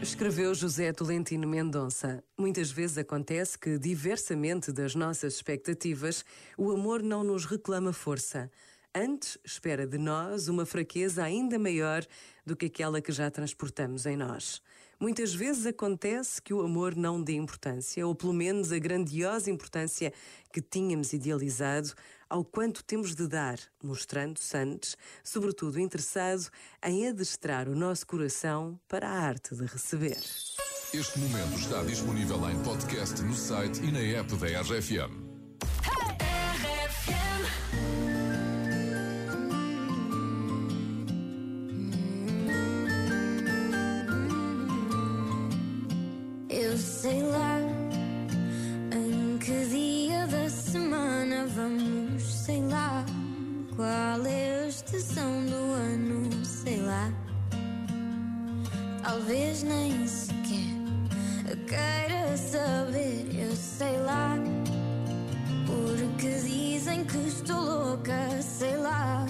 Escreveu José Tolentino Mendonça. Muitas vezes acontece que, diversamente das nossas expectativas, o amor não nos reclama força. Antes, espera de nós uma fraqueza ainda maior do que aquela que já transportamos em nós. Muitas vezes acontece que o amor não dê importância, ou pelo menos a grandiosa importância que tínhamos idealizado, ao quanto temos de dar, mostrando-se antes, sobretudo interessado em adestrar o nosso coração para a arte de receber. Este momento está disponível em podcast no site e na app da RFM. Queira saber, eu sei lá. Porque dizem que estou louca, sei lá.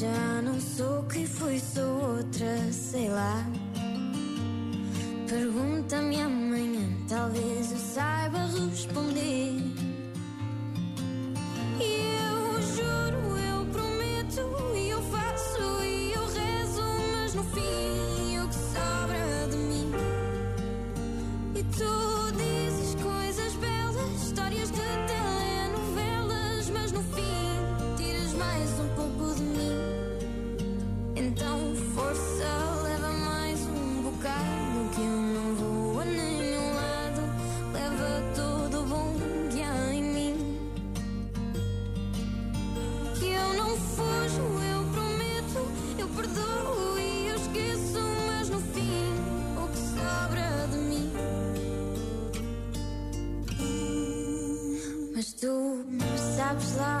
Já não sou quem fui, sou outra, sei lá. Pergunta-me amanhã, talvez eu saiba responder. Mais um pouco de mim. Então, força, leva mais um bocado que eu não vou a nenhum lado. Leva todo o bom que há em mim. Que eu não fujo, eu prometo, eu perdoo e eu esqueço, mas no fim, o que sobra de mim. Mas tu sabes lá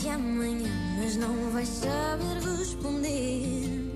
Pergunto-te amanhã, mas não vais saber responder.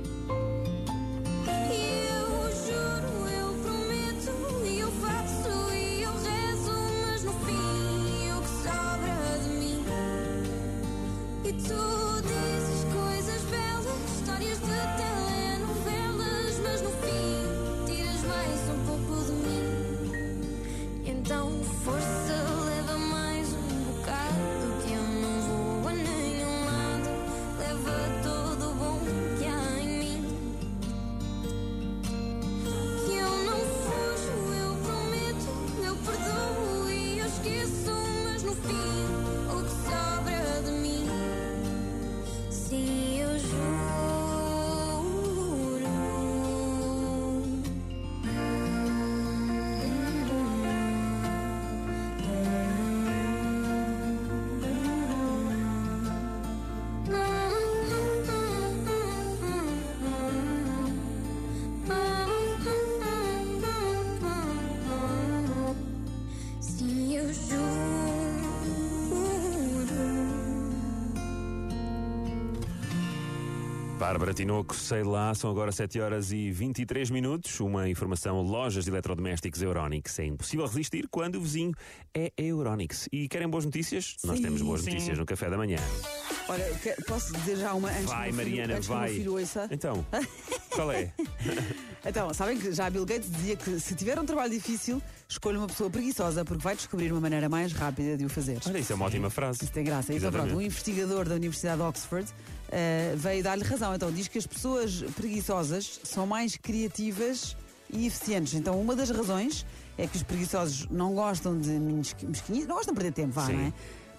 Bárbara Tinoco, sei lá, são agora 7 horas e 23 minutos. Uma informação: lojas de eletrodomésticos Euronix. É impossível resistir quando o vizinho é Euronix. E querem boas notícias? Nós Sim, temos boas sim. notícias no café da manhã. Olha, posso dizer já uma antes Vai, filho- Mariana, antes vai. Então, qual é? Então, sabem que já Bill Gates dizia que se tiver um trabalho difícil, escolha uma pessoa preguiçosa porque vai descobrir uma maneira mais rápida de o fazer. Olha, isso é uma ótima frase. Isso tem graça. Então, pronto, um investigador da Universidade de Oxford eh, veio dar-lhe razão. Então, diz que as pessoas preguiçosas são mais criativas e eficientes. Então, uma das razões é que os preguiçosos não gostam de mesquinhice, não gostam de perder tempo, vá, Sim. não é?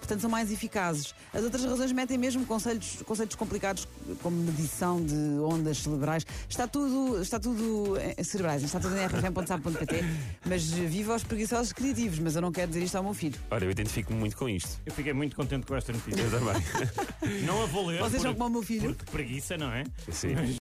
Portanto, são mais eficazes. As outras razões metem mesmo conceitos, conceitos complicados, como medição de ondas cerebrais. Está tudo, está tudo eh, cerebrais, está tudo em rfm.sap.pt. Mas viva os preguiçosos criativos, mas eu não quero dizer isto ao meu filho. Olha, eu identifico-me muito com isto. Eu fiquei muito contente com esta notícia. Eu também. Não a vou ler. Vocês são como o meu filho? Porque preguiça, não é? Sim. Mas